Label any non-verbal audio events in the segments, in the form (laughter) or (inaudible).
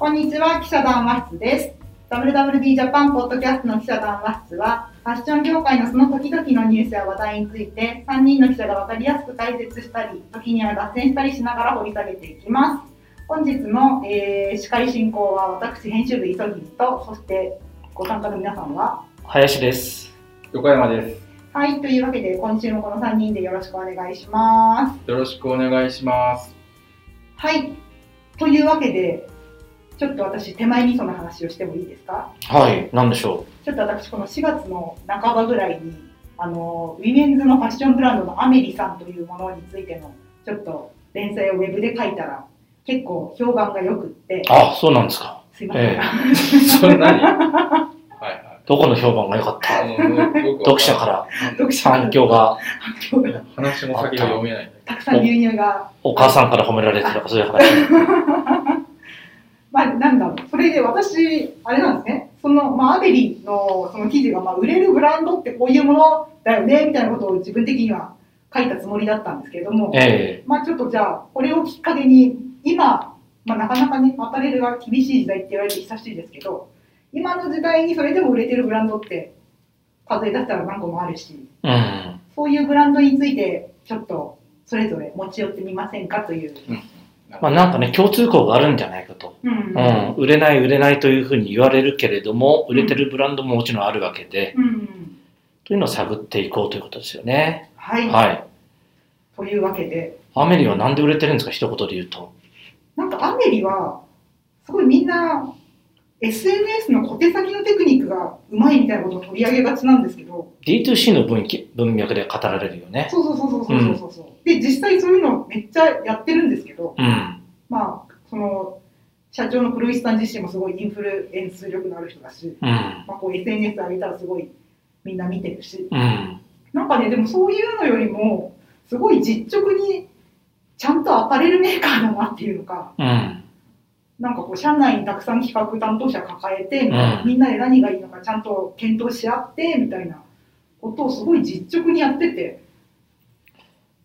こんにちは、記者談話室です。WWD ジャパンポッドキャストの記者談話室は、ファッション業界のその時々のニュースや話題について、3人の記者が分かりやすく解説したり、時には脱線したりしながら掘り下げていきます。本日の、えー司会進行は私、編集部急ぎと、そしてご参加の皆さんは、林です。横山です。はい、というわけで、今週もこの3人でよろしくお願いします。よろしくお願いします。はい、というわけで、ちょっと私、手前味噌の話をしてもいいですか？はい、なんでしょちょっと私、この4月の半ばぐらいに、あの、ウィメンズのファッションブランドのアメリさんというものについての、ちょっと連載をウェブで書いたら、結構評判が良くって。う。、あ、そうなんですか。すいません。え (laughs) そんなに？はいはい。どこの評判が良かった？読者から。読者反響が、が。話の先が読めないた。くさん牛乳が、お母さんから褒められてるとかそういう話。まあ、なんだろう、それで私、あれなんですね、その、まあ、アメリのその記事が、まあ、売れるブランドってこういうものだよね、みたいなことを自分的には書いたつもりだったんですけれども、えまあちょっとじゃあ、これをきっかけに、今、まあなかなかね、アパレルが厳しい時代って言われて久しいですけど、今の時代にそれでも売れてるブランドって数え出したら何個もあるし、えうん。そういうブランドについてちょっとそれぞれ持ち寄ってみませんかという。まあなんかね、共通項があるんじゃないかと。うんうん。売れない売れないというふうに言われるけれども、売れてるブランドももちろんあるわけで、うんうんというのを探っていこうということですよね。はい、はい。というわけで、アメリはなんで売れてるんですか、一言で言うと。なんかアメリは、すごいみんな、SNS の小手先のテクニックがうまいみたいなことを取り上げがちなんですけど、D2C の分岐文脈で語られるよね。そうそうそうそうそうそうそう、で実際そういうのめっちゃやってるんですけどうん。まあその社長の黒石さん自身もすごいインフルエンス力のある人だし、うん。まあ、こう SNS 上げたらすごいみんな見てるしうん。なんかねでもそういうのよりもすごい実直にちゃんとアパレルメーカーだなっていうのかうん。なんかこう社内にたくさん企画担当者抱えてうん。みんなで何がいいのかちゃんと検討し合ってみたいなことをすごい実直にやってて。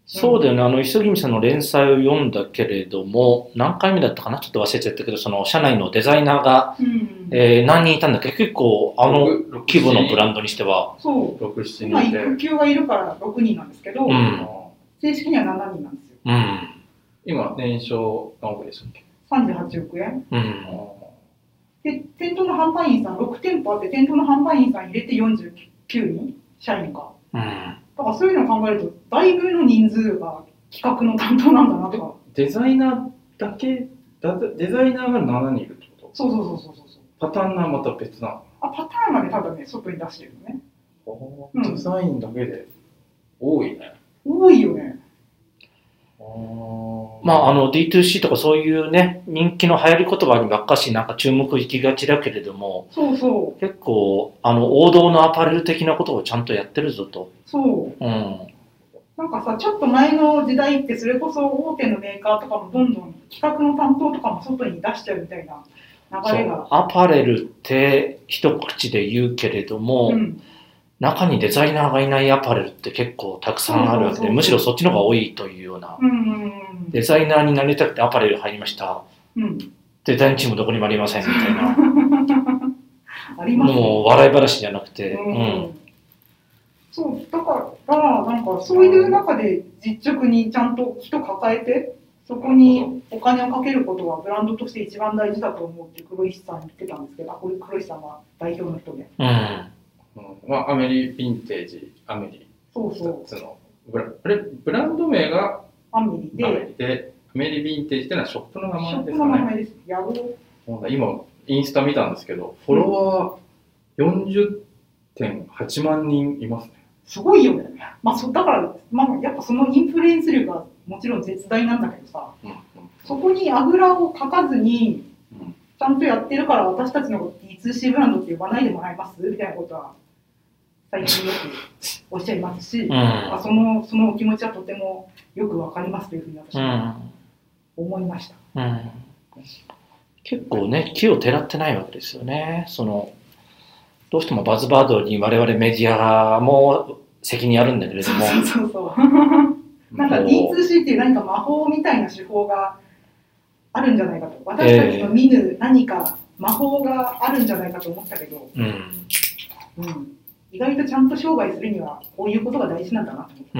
そうだよね、あの、磯君さんの連載を読んだけれども、何回目だったかな？ちょっと忘れちゃったけど、その、社内のデザイナーが、うん。えー何人いたんだっけ？結構、あの六規模のブランドにしては、そう。6、7今人で。育休がいるから6人なんですけど、うん。あ正式には7人なんですよ。うん。今、年商何億でしたっけ38億円。うん。で店頭の販売員さん6店舗あって店頭の販売員さん入れて49人。社員が。うん。だからそういうのを考えるとだいぶの人数が企画の担当なんだなとか。デザイナーだけ？だデザイナーが7人いるってこと？そうそうそうそうそう。パターンがまた別な。あパターンまでただね外に出してるのね。デザインだけで多いね。多いよねまあ、あの、D2C とかそういうね、人気の流行り言葉にばっかしなんか注目いきがちだけれども、そうそう結構、あの、王道のアパレル的なことをちゃんとやってるぞと。そううん。なんかさちょっと前の時代ってそれこそ大手のメーカーとかもどんどん企画の担当とかも外に出しちゃうみたいな流れが。アパレルって一口で言うけれども、うん中にデザイナーがいないアパレルって結構たくさんあるわけで、むしろそっちの方が多いというような。うんうんデザイナーになりたくてアパレル入りました。デザインチームどこにもありませんみたいな。(laughs) もう笑い話じゃなくて、ううんん。そうだからなんかそういう中で実直にちゃんと人抱えてそこにお金をかけることはブランドとして一番大事だと思うって黒石さん言ってたんですけどあこれ黒石さんは代表の人でうん。うん。まあ、アメリヴィンテージ、アメリ。そうそう。2つのブラあれブランド名がアメリアメでリで、アメリヴィンテージってのはショップの名ショップ前ですかね。の名前です。ヤゴもうね今、インスタ見たんですけど、フォロワー40.8万人いますね。すごいよね。まあそだから、まあ、やっぱそのインフルエンス力がもちろん絶大なんだけどさ。うんうん。そこにあぐらをかかずにうん。ちゃんとやってるから私たちのこと D2C ブランドって呼ばないでもらえます？みたいなことは最近よくおっしゃいますし、うん。あそのそのお気持ちはとてもよくわかりますというふうに私うはん。思いました。うん。結構ね、木をてらってないわけですよね。その、どうしてもバズバードに我々メディアも責任あるんだけれども、そうそうそう。(laughs) なんか D2C っていう何か魔法みたいな手法があるんじゃないかと。私たちの見ぬ何か魔法があるんじゃないかと思ったけど、うん。うん、意外とちゃんと商売するにはこういうことが大事なんだなと思って。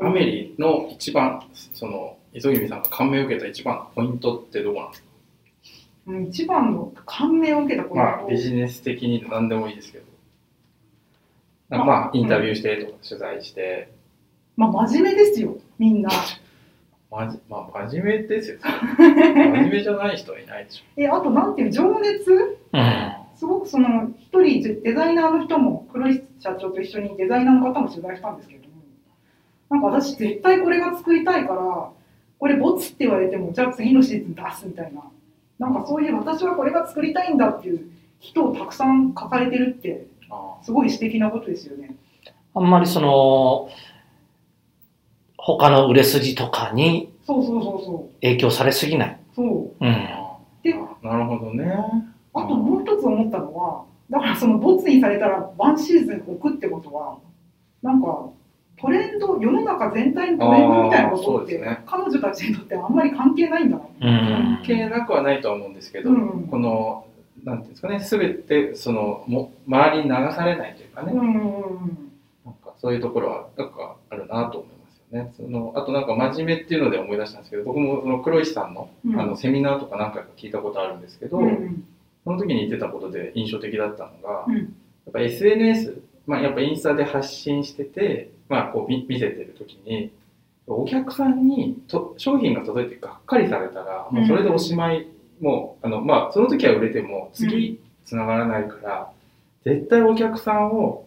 うん。アメリの一番、その、磯君さんが感銘を受けた一番のポイントってどこなんですか？うん一番の感銘を受けたことまあ、ビジネス的に何でもいいですけど。まあ、まあ、インタビューしてとか取材して、まあ、真面目ですよ、みんな。(laughs) まじ、まあ、真面目ですよ。真面目じゃない人はいないでしょ。(laughs) え、あと、なんていう、情熱？うん。すごくその、一人デデザイナーの人も、黒石社長と一緒にデザイナーの方も取材したんですけれども、なんか私、絶対これが作りたいから、これ、ボツって言われても、じゃあ次のシーズン出すみたいな、なんかそういう、私はこれが作りたいんだっていう人をたくさん抱えてるって、あすごい素敵なことですよね。あんまりその、他の売れ筋とかにそうそうそうそ影響されすぎない。う。そう。うん。あでなるほどね。あともう一つ思ったのは、だからそのボツにされたらワンシーズン置くってことは、なんかトレンド、世の中全体のトレンドみたいなことって、あーそうですね彼女たちにとってあんまり関係ないんだな。うん関。係なくはないとは思うんですけど、うんこの、なんていうんですかね、すべて、その、も周りに流されないというかね、うんなんかそういうところは、なんかあるなと思いますよね。その、あとなんか真面目っていうので思い出したんですけど、僕もその黒石さんの、うんあの、セミナーとか何回か聞いたことあるんですけど、うんうんその時に言ってたことで印象的だったのが、うん。やっぱ SNS、まあ、やっぱインスタで発信してて、まあ、こう見見せてる時に、お客さんにと商品が届いてがっかりされたら、もうそれでおしまい、もう、あの、まあ、その時は売れても、次、繋がらないから、絶対お客さんを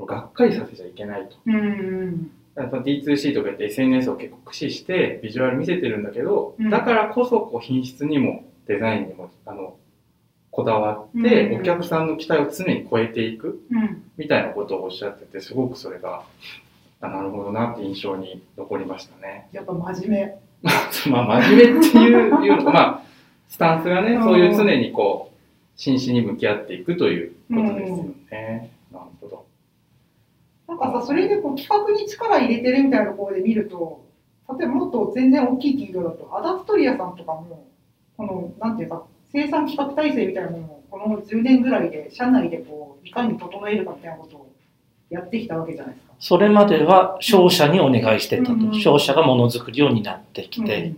がっかりさせちゃいけないと。うんうんだからその D2C とか言って SNS を結構駆使してビジュアル見せてるんだけど、うん。だからこそこう品質にもデザインにもあのこだわって、うんお客さんの期待を常に超えていくうんみたいなことをおっしゃっててすごくそれがあなるほどなって印象に残りましたね。やっぱ真面目。(laughs) まあ真面目っていういう (laughs) まあスタンスがねうんそういう常にこう真摯に向き合っていくということですよね。なるほど。なんかさ、それでこう企画に力入れてるみたいなところで見ると、例えばもっと全然大きい企業だと、アダストリアさんとかも、この、なんていうか、生産企画体制みたいなものを、この10年ぐらいで、社内でこう、いかに整えるかみたいなことをやってきたわけじゃないですか。それまでは商社にお願いしてたと。うん商社がものづくりを担ってきうんて。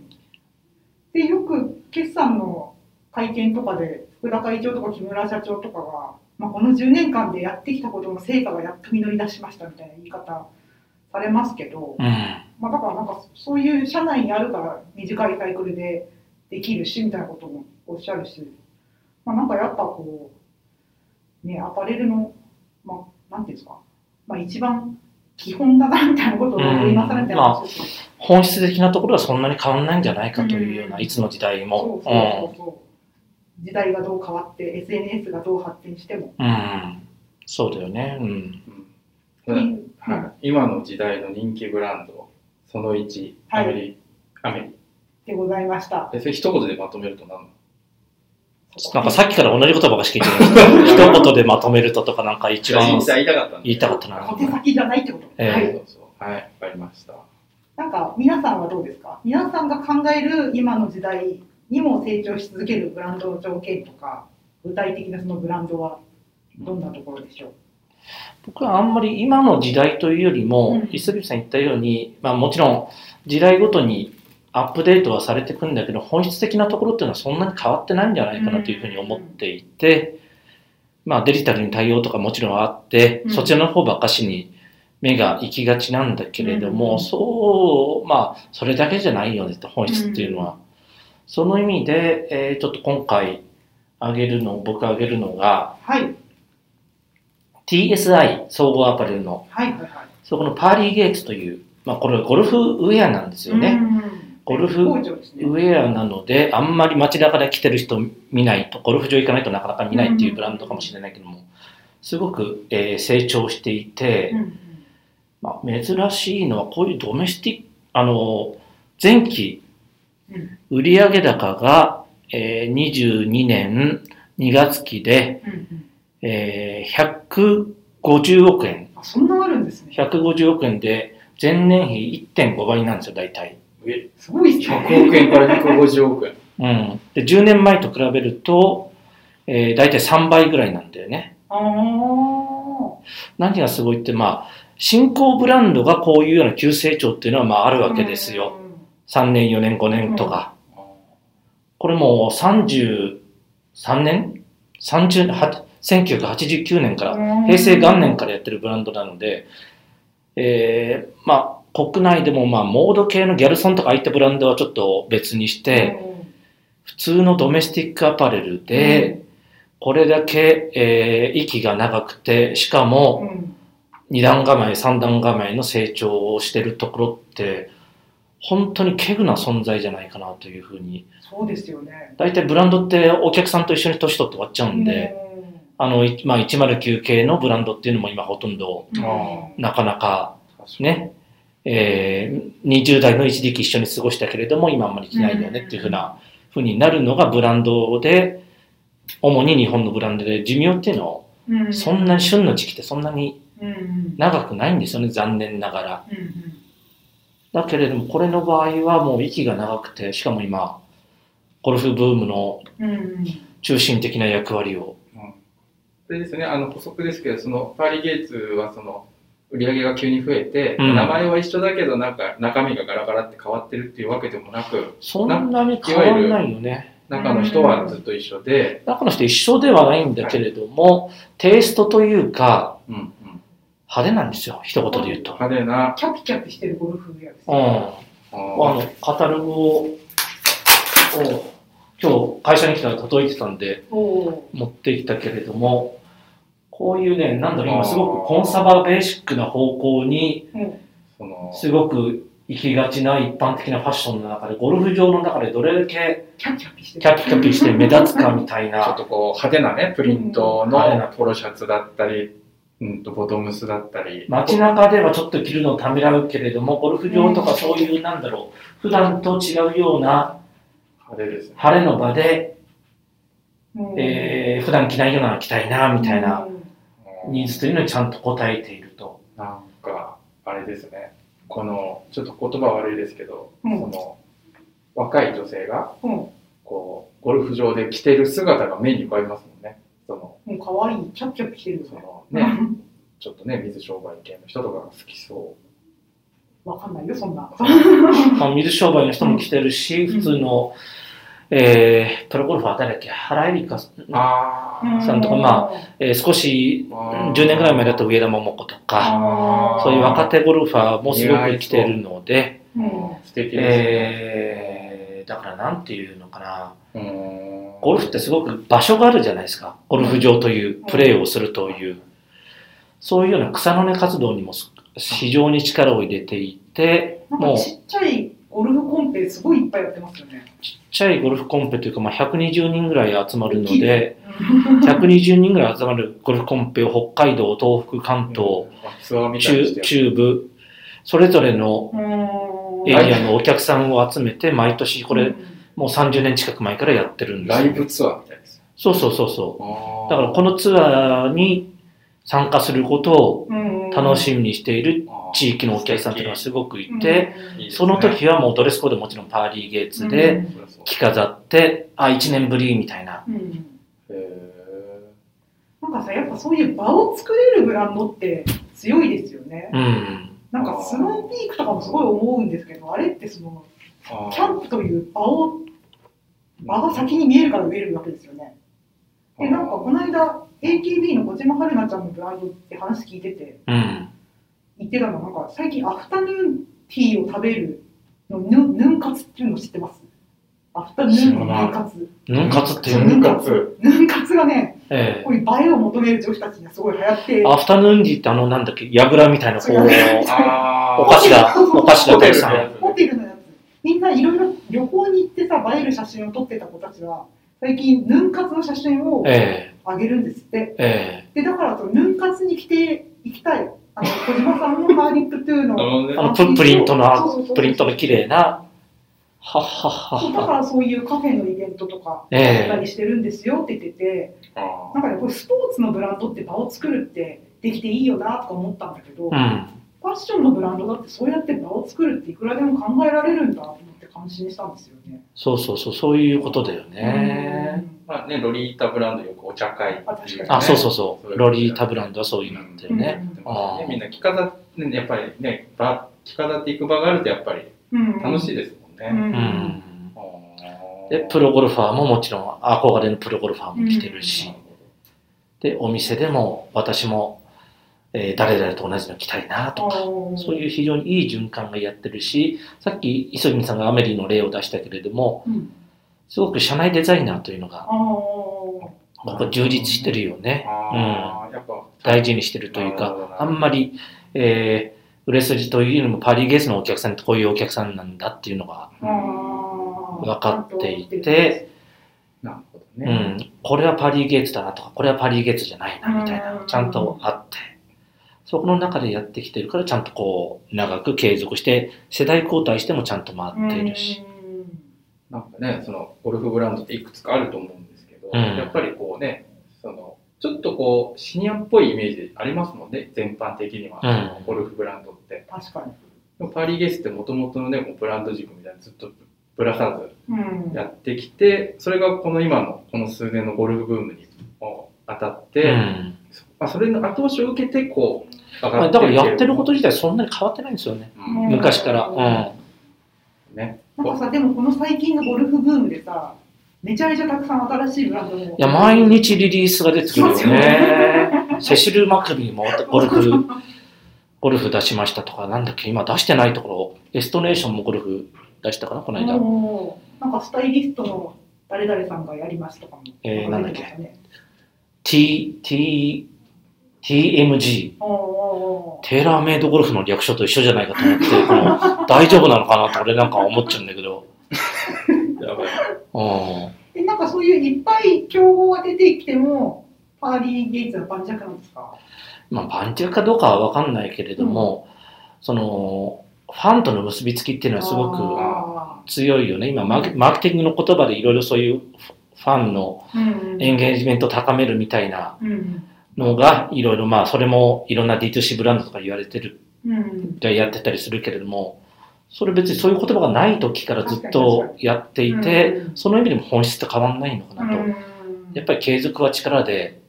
で、よく決算の会見とかで、福田会長とか木村社長とかが、まあ、この10年間でやってきたことの成果がやっと実り出しましたみたいな言い方されますけど、うん。まあ、だからなんかそういう社内にあるから短いサイクルでできるしみたいなこともおっしゃるし、まあ、なんかやっぱこう、ね、アパレルの、まあ、なんていうんですか、まあ、一番基本だなみたいなことを今更みたいな話ですけど本質的なところはそんなに変わんないんじゃないかというような、うん。いつの時代も。そうそうそうそう。時代がどう変わって SNS がどう発展しても、うん。うん。そうだよね。うん。うん。うん。はい、今の時代の人気ブランドその1はい。アメリ、アメリでございました。えそれ一言でまとめると何なんかさっきから同じ言葉がしか言ってない。(laughs) 一言でまとめるととかなんか一番言いたいたかったん言いたかったな。小手先じゃないってこと？ええ。はい。そうそうはいわかりました。なんか皆さんはどうですか？皆さんが考える今の時代にも成長し続けるブランドの条件とか具体的なそのブランドはどんなところでしょう、僕はあんまり今の時代というよりも、うん。磯口さん言ったように、まあもちろん時代ごとにアップデートはされていくんだけど、本質的なところっていうのはそんなに変わってないんじゃないかなというふうに思っていて、まあデジタルに対応とかもちろんあって、うん。そちらの方ばっかしに目が行きがちなんだけれども、うん。そう、まあそれだけじゃないよねって本質っていうのは。その意味で、えーちょっと今回挙げるの、僕挙げるのが、はい、TSI 総合アパレルの。はいはいはい。そこのパーリーゲーツという、まあこれゴルフウェアなんですよね。うんゴルフウェアなので、あんまり街中で着てる人見ないと、ゴルフ場行かないとなかなか見ないっていうブランドかもしれないけども、すごく、えー成長していて、うんまあ、珍しいのはこういうドメスティック、あの、前期うん売上高が、えー22年2月期で、えー150億円。あそんなあるんですね150億円で前年比1.5倍なんですよ、大体。え、すごいっす100ね。億円から150億円。うん。で、10年前と比べると、えー、大体3倍ぐらいなんだよね。ああ。何がすごいって、まあ、新興ブランドがこういうような急成長っていうのはまああるわけですよ。3年、4年、5年とか。これもう33年 ?30、は1989年から、うん。平成元年からやってるブランドなので、えー、まあ、国内でもまあ、モード系のギャルソンとかああいったブランドはちょっと別にして、普通のドメスティックアパレルで、これだけ、えー、息が長くて、しかうも、ん、二段構え、三段構えの成長をしてるところって、本当に稀有な存在じゃないかなというふうに。そうですよね。大体ブランドってお客さんと一緒に年取って終わっちゃうんで、あの、いまあ、109系のブランドっていうのも今ほとんどなかなかね、えー、20代の一時期一緒に過ごしたけれども今あんまり着ないよねっていうふうなふうになるのがブランドで、主に日本のブランドで寿命っていうのうん、そんなに旬の時期ってそんなにうんうん、長くないんですよね、残念ながら。うんうんだけれども、これの場合はもう息が長くて、しかも今、ゴルフブームのうんうん中心的な役割を。それですね、あの補足ですけど、そのパーリー・ゲイツはその売り上げが急に増えて、うん名前は一緒だけどなんか中身がガラガラって変わってるっていうわけでもなく、そんなに変わらないよね。中の人はずっと一緒で、中の人一緒ではないんだけれども、テイストというか、うんうん、派手なんですよ、一言で言うと。派手な、キャピキャピしてるゴルフウェアですうん。ね。ああの、カタログを、を今日会社に来たら届いてたんで持ってきたけれども、こういうね、なんだろう、今すごくコンサバベーシックな方向に、ー。そのすごく行きがちな一般的なファッションの中で、ゴルフ場の中でどれだけキャピキャピしてる。キャピキャピして目立つかみたいちょっな、とこう派手なね、プリントうん派手なのポロシャツだったり、うんとボトムスだったり、街中ではちょっと着るのをためらうけれども、ゴルフ場とかそういう、なんだろう、普段と違うような派手ですね。晴れの場で、うんえー、普段着ないようなの着たいな、みたいなうんニーズというのにちゃんと応えていると。なんか、あれですね、この、ちょっと言葉悪いですけど、うんその、若い女性が、うんこう、ゴルフ場で着てる姿が目に浮かびますもんね。その、もう可愛い、キャピキャピしてる。そのね、(laughs) ちょっとね、水商売系の人とかが好きそわかんないよ、そんな。(laughs) まあ、水商売の人も着てるし、普通の、えー、プロゴルファー誰だっけ？原エリカさんう。あうん。さんとかまえー少し、あー10年ぐらい前だと上田桃子とか、そういう若手ゴルファーもすごく来てるので、うん。素敵ですね。えー、だからなんていうのかな、うーん。ゴルフってすごく場所があるじゃないですか。ゴルフ場という、プレーをするという、そういうような草の根活動にもす非常に力を入れていて、もうちっちゃいゴルフコンペすごいいっぱいやってますよね。ちゃいゴルフコンペというか、まあ、120人ぐらい集まるので、120人ぐらい集まるゴルフコンペを北海道、東北、関東、中て中部、それぞれのうん。エリアのお客さんを集めて、毎年これ、もう30年近く前からやってるんですラよイブツアーみたいです。そうそうそうそう。だだからこのツアーに参加することを楽しみみにしている地域のお客さんというのがすごくいて、その時はもうドレスコードもちろんパーリーゲーツで着飾って、あ、1年ぶりみたいな。なんかさ、やっぱそういう場を作れるブランドって強いですよね。うん。なんかスノーピークとかもすごい思うんですけど、あれってその、キャンプという場を、場が先に見えるから植えるわけですよね。で、なんかこの間、AKB の小島春菜ちゃんのブランドって話聞いてて、うん。言ってたのが、なんか最近アフタヌーンティーを食べるのヌヌン活っていうの知ってます？アフタヌーンのヌン活。ヌン活っていうヌのン活。ヌン活がね、えこういう映えを求める女子たちにはすごい流行ってえ。、アフタヌーンティーってあの、なんだっけ、やぐらみたいな、こそうお菓子が、お菓子がたくさん。ホテルのやつ。みんないろいろ旅行に行ってさ、映える写真を撮ってた子たちは、最近ヌン活の写真をえあげるんですって。え。えで、だからそのヌン活に来て行きたい。あの、小島さんのハーリップトゥーのえ。あの、ププリントの、プリントの綺麗な、はっはっはだ。からそういうカフェのイベントとかええやったりしてるんですよって言ってて、なんかね、これスポーツのブランドって場を作るってできていいよなとか思ったんだけど、うん。ファッションのブランドだってそうやって場を作るっていくらでも考えられるんだと思って感心したんですよね。そうそうそう、そういうことだよね。まあね、ロリータブランドよくお茶会っていう、ね。あ確かにあ、そうそうそう。ロリータブランドはそういうのだよね。ね。みん。な着飾って、ね、やっぱりね、場着飾っていく場があるとやっぱりうん。楽しいですもんね。うん。で、プロゴルファーももちろん憧れのプロゴルファーも来てるし、で、お店でも私も、えー誰々と同じの着たいなとか、そういう非常にいい循環がやってるし、さっき磯見さんがアメリの例を出したけれども、うんすごく社内デザイナーというのが、あー。ここ充実してるよね。あー。やっぱ。大事にしてるというか、あんまり、えー売れ筋というよりもパリゲースのお客さんってこういうお客さんなんだっていうのが分かっていて、なるほどうね。ん、これはパリゲーツだなとか、これはパリゲーツじゃないなみたいなう、ん。ちゃんとあって、そこの中でやってきてるから、ちゃんとこう、長く継続して、世代交代してもちゃんと回っているし。なんかね、そのゴルフブランドっていくつかあると思うんですけど、うんやっぱりこうね、そのちょっとこうシニアっぽいイメージありますもんね、全般的には、うんゴルフブランドって。確かに。でもパリゲスってもともとのね、もうブランド軸みたいなのずっとぶらさずうんやってきて、それがこの今のこの数年のゴルフブームにも当たって、うんまあ、それの後押しを受けてこう上まあだからやってること自体そんなに変わってないんですよね。うんうん昔から。うん。ね。なんかさ、でもこの最近のゴルフブームでさ、めちゃめちゃたくさん新しいブランドも。いや、毎日リリースが出てくるよね。セシル・マクビーもゴルフ、ゴルフ出しましたとか、なんだっけ、今出してないところ、エストネーションもゴルフ出したかな、この間。なんかスタイリストの誰々さんがやりますとかも。えーなんだっけ T、T、TMG。テーラーメイドゴルフの略称と一緒じゃないかと思って、この (laughs) 大丈夫なのかなって俺なんか思っちゃうんだけど。(laughs) やばい。なんかそういういっぱい競合が出てきても、パーリー・ゲイツは盤石なんですか？まあ、盤石かどうかはわかんないけれども、その、ファンとの結びつきっていうのはすごくあ強いよね。今マーケ、マーケティングの言葉でいろいろそういうファンのーうんエンゲージメントを高めるみたいなうんのが、いろいろまあ、それもいろんな D2C ブランドとか言われてる、うんやってたりするけれども、それ別にそういう言葉がない時からずっとやっていて、うんその意味でも本質って変わんないのかなと。うんやっぱり継続は力で、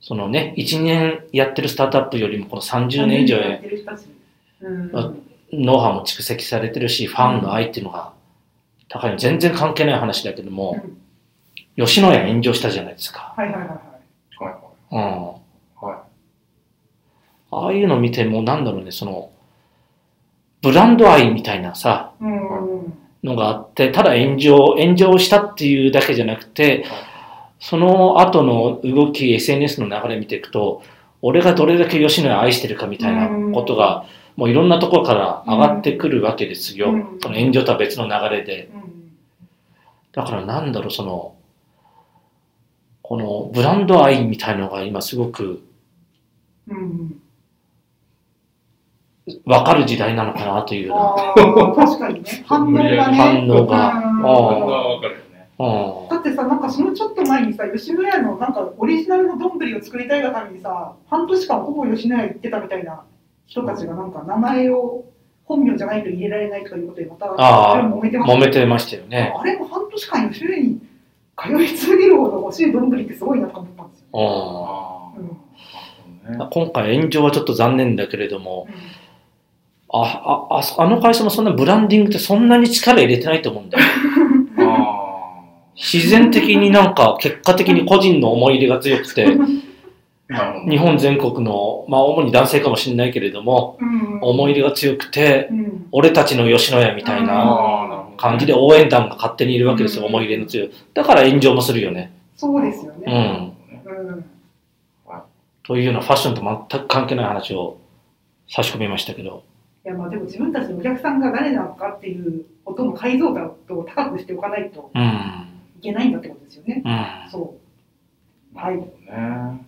そのね、1年やってるスタートアップよりもこの30年以上やノウハウも蓄積されてるし、ファンの愛っていうのが高いの。全然関係ない話だけども、吉野家炎上したじゃないですか。はいはい。はいうん。はい。ああいうの見ても、なんだろうね、その、ブランド愛みたいなさ、うんのがあって、ただ炎上、炎上したっていうだけじゃなくて、その後の動き、SNS の流れ見ていくと、俺がどれだけ吉野家愛してるかみたいなことが、もういろんなところから上がってくるわけですよ。うんその炎上とは別の流れで。うんだからなんだろう、その、このブランド愛みたいのが今すごくうんわかる時代なのかなというような。確かにね。(laughs) 反応がね。反応がうんあこれはわかるよね。うんだってさ、なんかそのちょっと前にさ、吉野家のなんかオリジナルの丼を作りたいがためにさ、半年間ほぼ吉野家行ってたみたいな人たちがなんか名前を本名じゃないと入れられないということでまたあー揉めてました揉めてましたよね。あれも半年間吉野家に通い続けるほど欲しい丼ってすごいなと思ったんですよ。うんあ。今回炎上はちょっと残念だけれども、あ、あ、あそあの会社もそんなブランディングってそんなに力入れてないと思うんだよ。あ (laughs) 自然的になんか結果的に個人の思い入れが強くて、あ。なるほど。日本全国の、まあ主に男性かもしれないけれども、うん思い入れが強くて、うん俺たちの吉野家みたいな。感じで応援団が勝手にいるわけですよ、うん思い入れの強い。だから炎上もするよね。そうですようね。ん。うんというようなファッションと全く関係ない話を差し込みましたけど。いやまあでも自分たちのお客さんが誰なのかっていうことの解像度を高くしておかないとうん。いけないんだってことですよね。うん。そう。なるほどね。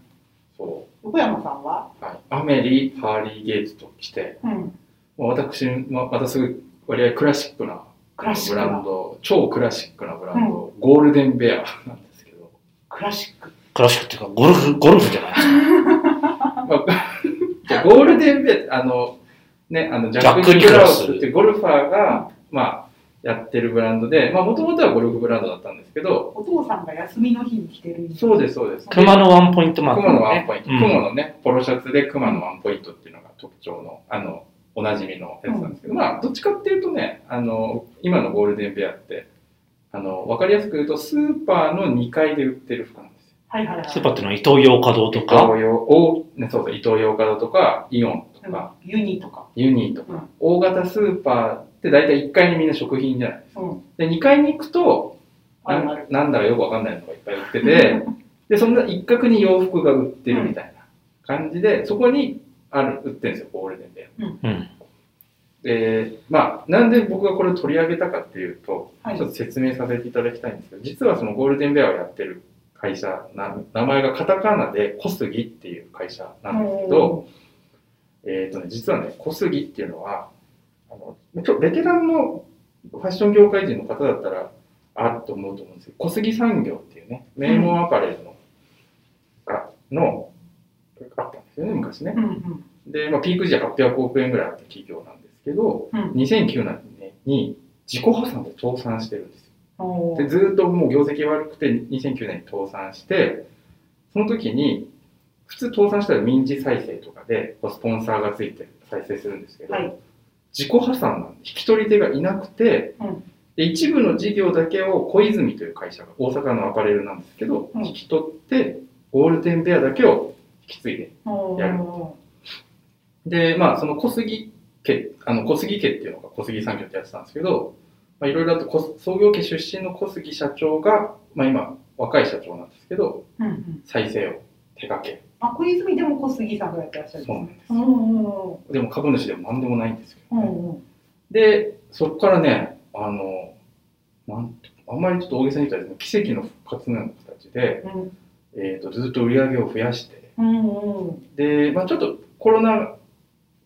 そ横山さんは、う。はい。アメリ、パーリー・ゲイツと来て、うん、もう私、ままたすぐ割合クラシックなクラシッブクなランド、超クラシックなブランド、ゴールデンベアなんですけど、クラシック。クラシックっていうか、ゴルフ、ゴルフじゃないですか。(laughs) まあ、ゴールデンベアって、あの、ね、あの、ジジャックニク・ラウススっていうゴルファーが、まあ、やってるブランドで、まあ、もともとはゴルフブランドだったんですけど、お父さんが休みの日に着てるそうです、そうです。熊のワンポイントマーク、熊のワンポイント。うん熊のね、ポロシャツで熊のワンポイントっていうのが特徴の、あの、おなじみのやつなんですけど、まあ、どっちかっていうとね、あの、今のゴールデンベアって、あの、わかりやすく言うと、スーパーの2階で売ってる服なんですよ。はいはいはい。スーパーっていうのは伊東洋華堂と伊か、東洋、おね、そうそう、伊東洋華堂とか、イオンとか、ユニとか。ユニとか、うん大型スーパーって大体1階にみんな食品じゃないですか。うん。で、2階に行くと、な。なんだかよくわかんないのがいっぱい売ってて、で、そんな一角に洋服が売ってるみたいな感じで、そこにある、売ってるんですよ、ゴールデンベア。うん。で、まあ、なんで僕がこれを取り上げたかっていうと、はいちょっと説明させていただきたいんですけど、実はそのゴールデンベアをやってる会社な、名前がカタカナで小杉っていう会社なんですけど、えっ、とね、実はね、小杉っていうのは、あの、ちょベテランのファッション業界人の方だったら、あっと思うと思うんですけど、小杉産業っていうね、名門アパレルの、がの、あったんですよね、昔ねう。んうん。で、まあ、ピーク時は800億円ぐらいあった企業なんですけど、うん2009年に自己破産で倒産してるんですよ。でずーっともう業績悪くて2009年に倒産して、その時に、普通倒産したら民事再生とかでスポンサーがついて再生するんですけど、はい自己破産なんで引き取り手がいなくて、うんで一部の事業だけを小泉という会社が大阪のアパレルなんですけど、うん引き取ってゴールデンベアだけを引き継いで。やるで、まあ、その小杉家、あの、小杉家っていうのが小杉産業ってやってたんですけど、まあ、いろいろあって、こ創業家出身の小杉社長が、まあ今、若い社長なんですけど、うんうん。再生を手掛け。あ、小泉でも小杉さんがやってらっしゃるんそうなんです。でも株主でも何でもないんですけど、ね。うんうん。で、そこからね、あの、なんてあんまりちょっと大げさに言ったら奇跡の復活のような形で、うん。えっ、と、ずっと売り上げを増やして、うんうん。で、まあちょっとコロナ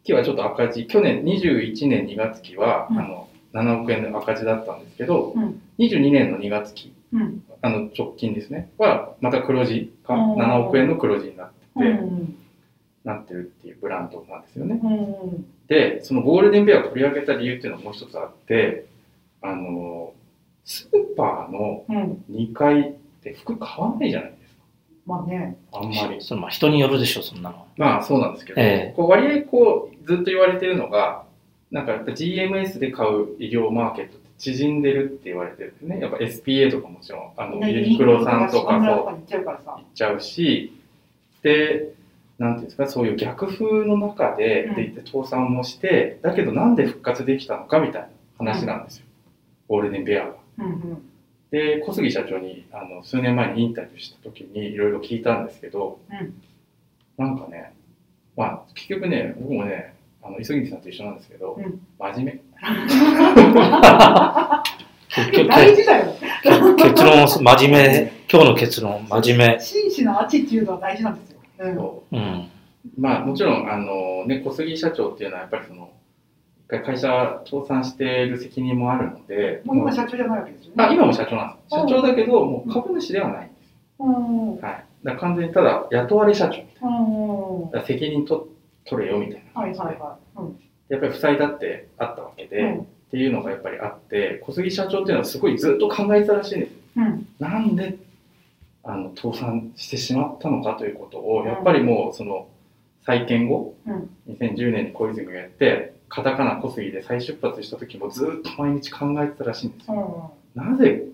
期はちょっと赤字、去年21年2月期は、うんあの、7億円の赤字だったんですけど、うん22年の2月期、うんあの直近ですね、は、また黒字か、うん7億円の黒字になってうんて、うんなってるっていうブランドなんですよね。で、そのゴールデンベアを取り上げた理由っていうのはもう一つあって、あの、スーパーのうん。2階って服買わないじゃない。まあね。あんまり。そのまあ人によるでしょ、そんなの。まあそうなんですけど、ええこう割合こうずっと言われてるのが、なんかやっぱ GMS で買う医療マーケットって縮んでるって言われてるんですね。やっぱ SPA とかもちろん、あの、ユニクロさんとかそそう行っちゃうからさ行。っちゃうし、で、なんていうんですか、そういう逆風の中で、うんで倒産もして、だけどなんで復活できたのかみたいな話なんですよ。ゴールデンベアが。うんうん。で、小杉社長にあの数年前にインタビューした時にいろいろ聞いたんですけど、うんなんかね、まあ結局ね、僕もね、あの磯木さんと一緒なんですけど、うん真面目。結局、大事だよ。結論、真面目、今日の結論、真面目。真摯なアティチュードは大事なんですよ。うん。そううん。まあもちろん、あのね、小杉社長っていうのはやっぱりその、一回会社倒産している責任もあるので、もう今社長じゃないわけですよね。あ今も社長なんです。社長だけど、もう株主ではないんです。はい。だ完全にただ雇われ社長みたいうん。な。責任と取れよみたいなはい感じで。はいはい。うん。やっぱり負債だってあったわけで、うんっていうのがやっぱりあって、小杉社長っていうのはすごいずっと考えてたらしいんです。うん。なんであの倒産してしまったのかということを、やっぱりもうその再建後、うん2010年に小泉がやって、カタカナ小杉で再出発した時もずっと毎日考えてたらしいんですよ。うん。なぜ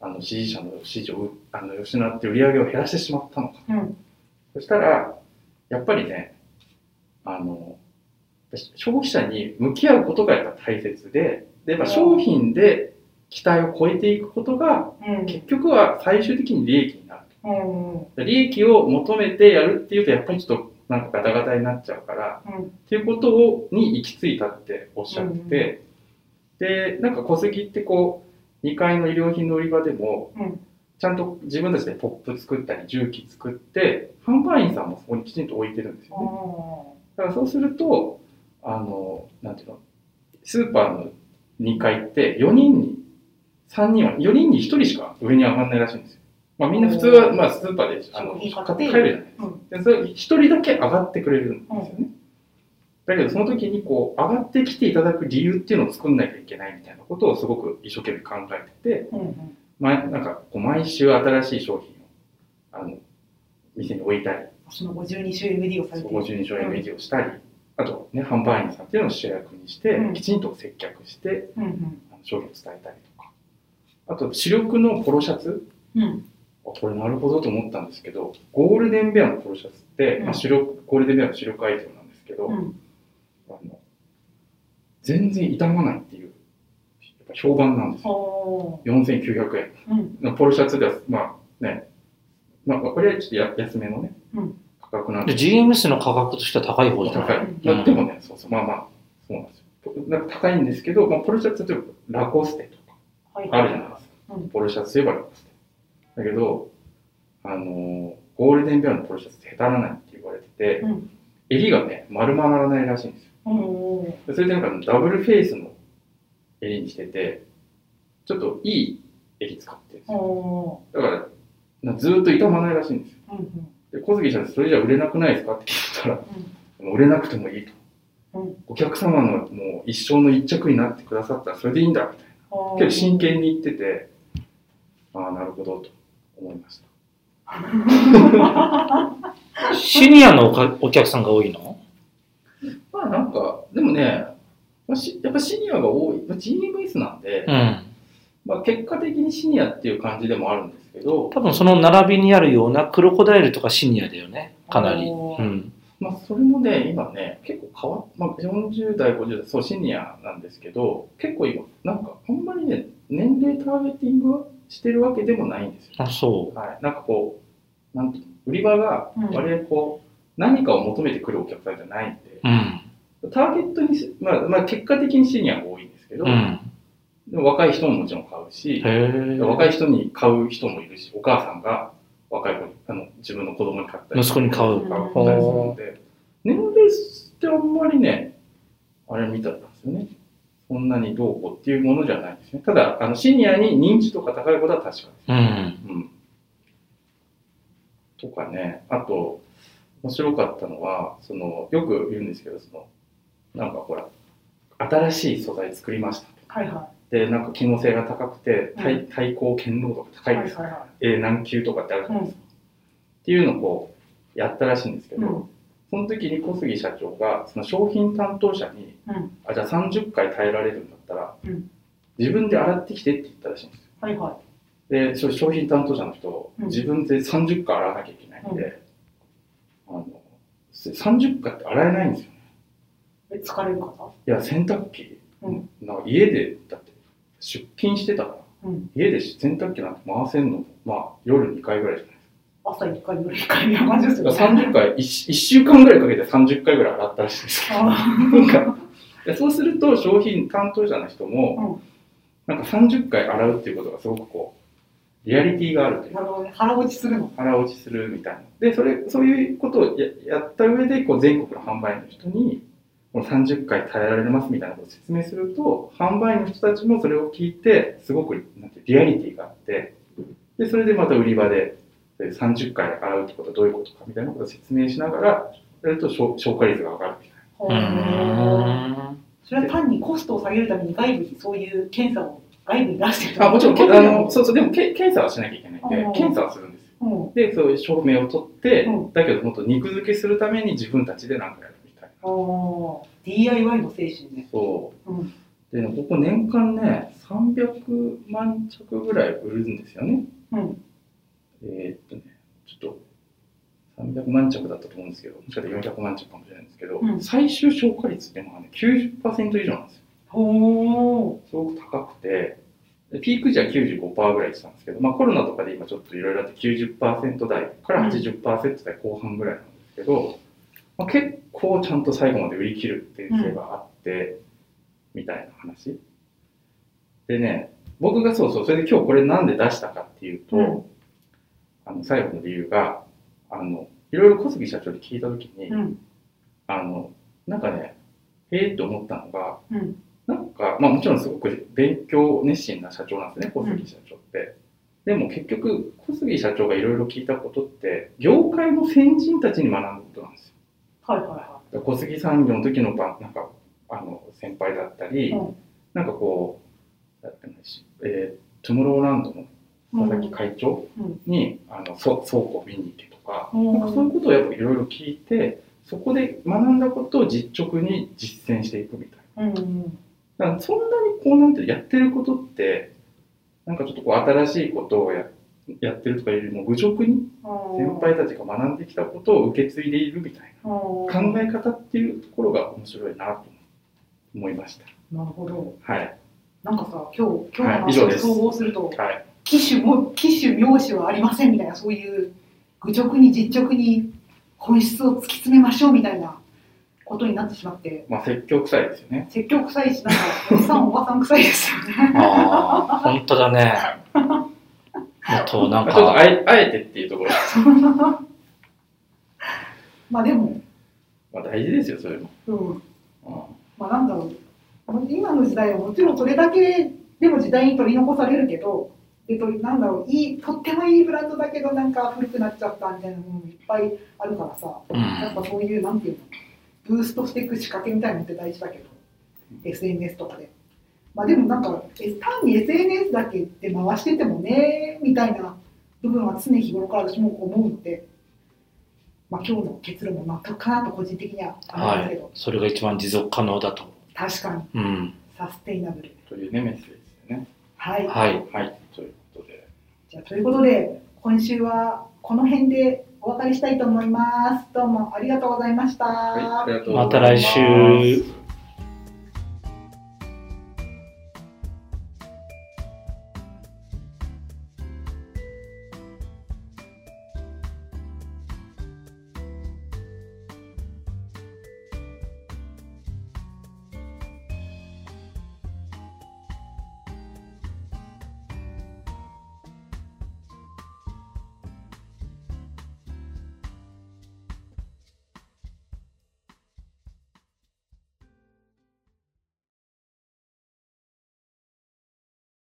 あの支持者の支持をあの失って売り上げを減らしてしまったのか。うん。そしたら、やっぱりね、あの、消費者に向き合うことがやっぱ大切で、で、まあ、商品で期待を超えていくことが、うん。結局は最終的に利益になるうん。と。利益を求めてやるっていうと、やっぱりちょっとなんかガタガタになっちゃうから、うん。っていうことをに行き着いたっておっしゃってて、で、なんか小杉ってこう、2階の衣料品の売り場でも、うんちゃんと自分たちでポップ作ったり重機作って、販売員さんもそこにきちんと置いてるんですよね。だからそうすると、あの、なんていうの、スーパーの2階って4人に、3人は、4人に1人しか上に上がらないらしいんですよ。まあみんな普通は、まあスーパーであの買って帰るじゃないですか。うん。でそれ1人だけ上がってくれるんですよね。だけどその時にこう上がってきていただく理由っていうのを作んなきゃいけないみたいなことをすごく一生懸命考えてて、うんうん。毎なんかこう毎週新しい商品をあの店に置いたり、その52週 MD をされて。いる。52章 MD をしたり、あとね、販売員さんっていうのを主役にして、うん。きちんと接客してうんうん。商品を伝えたりとか、あと主力のポロシャツ、うん。あこれなるほどと思ったんですけど、ゴールデンベアのポロシャツって、うんまあ、主力ゴールデンベアの主力アイテムなんですけど、うんあの全然傷まないっていう、やっぱ評判なんですよ。お4900円。ーうんポロシャツでは、まあね、まあ、これはちょっとや安めのね、うん価格なんでで GMS の価格としては高い方じゃない？高い。でもね、そうそう、まあまあ、そうなんですよ。なんか高いんですけど、まあ、ポロシャツ例えばラコステとかはいあるじゃないですか。うんポロシャツといえばラコステ。だけど、あのーゴールデンベアのポロシャツってへたらないって言われてて、うん襟がね、丸まらないらしいんですよ。おーでそれでなんかダブルフェイスの襟にしてて、ちょっといい襟使ってるんですよ。おだから、なずーっと傷まないらしいんですよ。ーうんうんで、小杉さん、それじゃ売れなくないですかって聞いたら、もう売れなくてもいいと。うんお客様のもう一生の一着になってくださったらそれでいいんだみたいな。結構真剣に言ってて、ああ、なるほどと思いました。シニアのおかお客さんが多いの？まあなんか、でもね、まあしやっぱシニアが多い、まあ、GMS なんで、うん。まあ、結果的にシニアっていう感じでもあるんですけど、多分その並びにあるようなクロコダイルとかシニアだよね。かなり。うん。まあ、それもね、今ね、結構変わっ、まあ、40代、50代、そう、シニアなんですけど、結構今、なんか、あんまりね、年齢ターゲティングしてるわけでもないんですよ。あ、そはい。なんかこう、なんていうの売り場がうん割合こう、何かを求めてくるお客さんじゃないんで、う。うん。ターゲットにし、まあ、まあ、結果的にシニアが多いんですけど、うん。でも若い人ももちろん買うし。若い人に買う人もいるし、お母さんが若い子に、あの自分の子供に買ったり息子に買う。買ったりするので、年齢ってあんまりね、あれみたいなんですよね。そんなにどうこうっていうものじゃないですね。ただ、あのシニアに認知度が高いことは確かです。うん。うん。とかね、あと、面白かったのは、その、よく言うんですけど、その、なんかほら、新しい素材作りましたと。はいはで、なんか機能性が高くて、対対抗堅牢度が高い。いです。はいはいは A 何級とかってあるじゃないですか。っていうのをこう、やったらしいんですけど、うんその時に小杉社長が、その商品担当者に、うん。あ、じゃあ30回耐えられるんだったら、うん。自分で洗ってきてって言ったらしいんですよ。い。はい。はで、そう商品担当者の人、うん。自分で30回洗わなきゃいけないん。で、あの、30回って洗えないんですよね。い。え疲れる方？いや、洗濯機、うん。なんか家で、だって出勤してたから、うん。家で洗濯機なんて回せんの、まあ夜2回ぐらいじゃない？朝1回、夜1回みたいな感じですよね。から30回1、一週間ぐらいかけて30回ぐらい洗ったらしいですよ。あなんかでそうすると商品担当者の人も、なんか30回洗うっていうことがすごくこう、リアリティがあるというなるほどね。腹落ちするの。腹落ちするみたいな。で、それ、そういうことをややった上で、こう、全国の販売員の人に、この30回耐えられますみたいなことを説明すると、販売員の人たちもそれを聞いて、すごく、なんてリアリティがあって、で、それでまた売り場で、で30回洗うってことはどういうことかみたいなことを説明しながら、やると消消化率が上がるみたいうほーん。それは単にコストを下げるために外部にそういう検査を外部に出してるな。あ、もちろん、けああの、そうそう、でもけ検査はしなきゃいけないんでうん、検査はするんですよ。うん。で、そういう証明を取ってうん、だけど、もっと肉付けするために自分たちで何かやるみたいな。DIY の精神ね。そう。うん。でね、ここ年間ね、300万着ぐらい売るんですよね。うん。えーっとね、ちょっと300万着だったと思うんですけど、もしかしたら400万着かもしれないんですけど、うん最終消化率っていうのがね、90%以上なんですよ。ほすごく高くて、でピーク時は95%ぐらいしたんですけど、まあコロナとかで今ちょっといろいろあって90%台から80%台後半ぐらいなんですけど、まあ、結構ちゃんと最後まで売り切るっていう性があって、みたいな話。でね、僕がそうそう、それで今日これなんで出したかっていうと、うんあの最後の理由が、あの、いろいろ小杉社長に聞いたときに、う。うん。あの、なんかね、ええって思ったのが、うん。なんか、まあもちろんすごく勉強熱心な社長なんですね、小杉社長って。でも結局、小杉社長がいろいろ聞いたことって、業界の先人たちに学ぶことなんですよ。はいはいは小杉産業の時のばなんかあの先輩だったり、うんなんかこうだってねしえートゥモローランドの佐々木会長うんに、あのそ倉庫を見に行けとか,、うんなんかそういうことをやっぱいろいろ聞いてそこで学んだことを実直に実践していくみたいな。だからそんなにこうなんてやってることってなんかちょっとこう新しいことをややってるとかよりも愚直に先輩たちが学んできたことを受け継いでいるみたいな考え方っていうところが面白いなと思いました。なるほど。はい。なんかさ、今日、今はい日の話を総合すると、はい。機種も、機種名詞はありませんみたいな、そういう、愚直に実直に本質を突き詰めましょうみたいなことになってしまって、まあ説教臭いですよね。説教臭いし、なんか、おじさん、おばさん臭いですよね。ああ、本当だね。(laughs) あと、なんまあちょっとあか、えあえてっていうところ、(laughs) まあでも、まあ大事ですよ、そういう。ん、うん。まあなんだろう。今の時代はもちろんそれだけでも時代に取り残されるけど、でとなんだろういい、とってもいいブランドだけど、なんか古くなっちゃったみたいなものもいっぱいあるからさ、うんやっぱそういう、なんていうの、ブーストしていく仕掛けみたいなのって大事だけど、SNS とかで。まあでもなんか、え単に SNS だけで回しててもね、みたいな部分は常日頃から私も思うので、まあ今日の結論も納得かなと個人的には思いますけど、それが一番持続可能だと。確かにうん。サステイナブル。というね、メッセージですよね。はい。はい。はい。ということで。じゃあということで、今週はこの辺でお別れしたいと思います。どうもありがとうございました。はい。また来週。